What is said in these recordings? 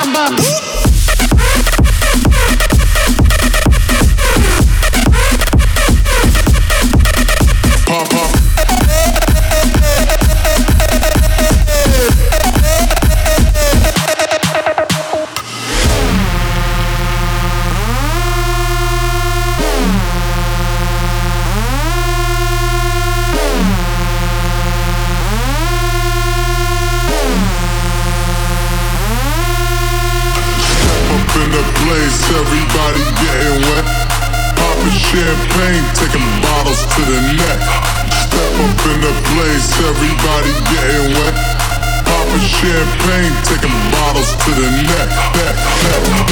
Baba. Champagne, taking bottles to the neck. Neck, neck,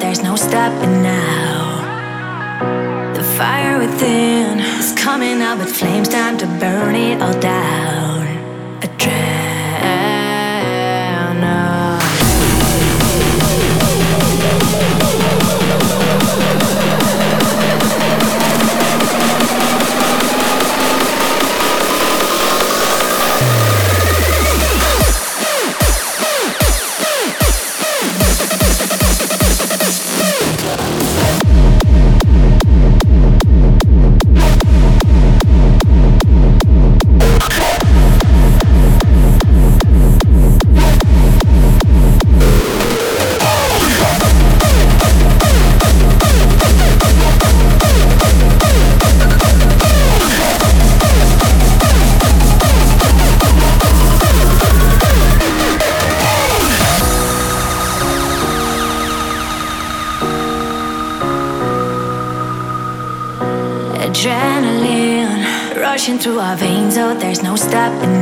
there's no stopping now. happening.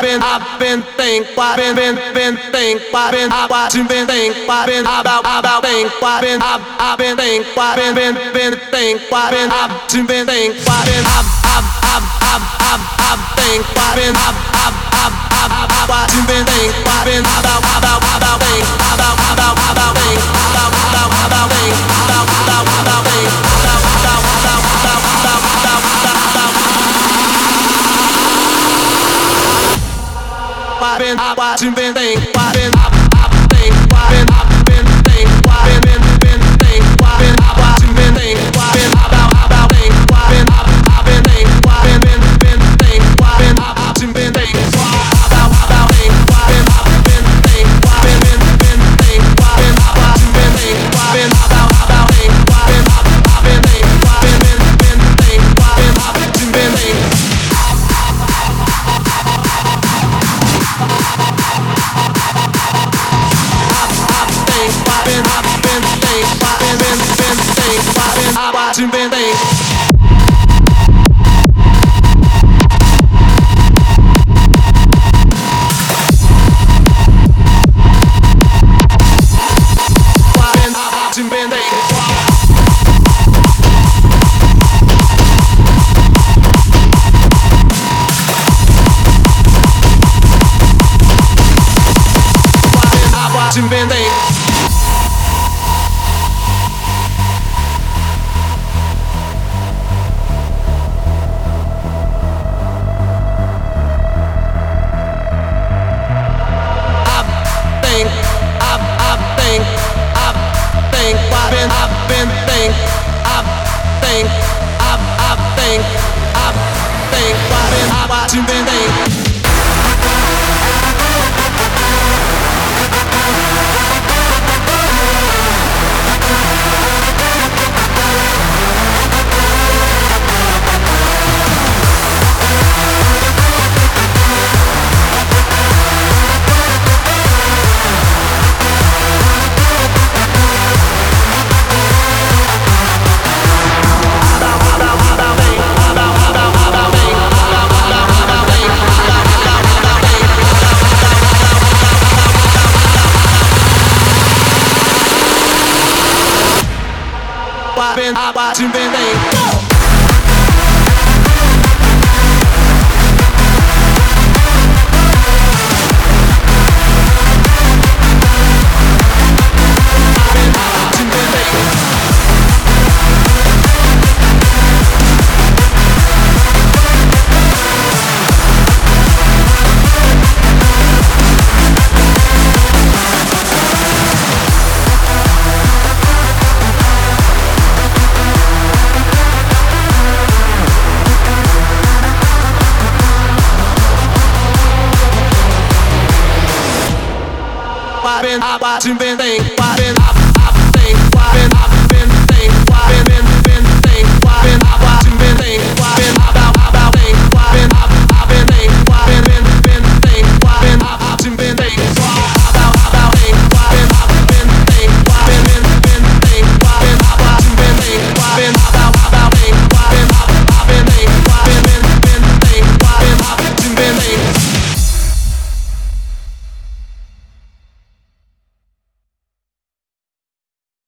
been I've been think what been been been think what been I've you been think what been about about think what been I've I've been think what been been been think what been I've you been think what been I've I've I've I've I've I've think what been I've I've I've I've I've what you been think what been about about about think bate